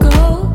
go.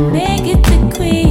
make it the queen.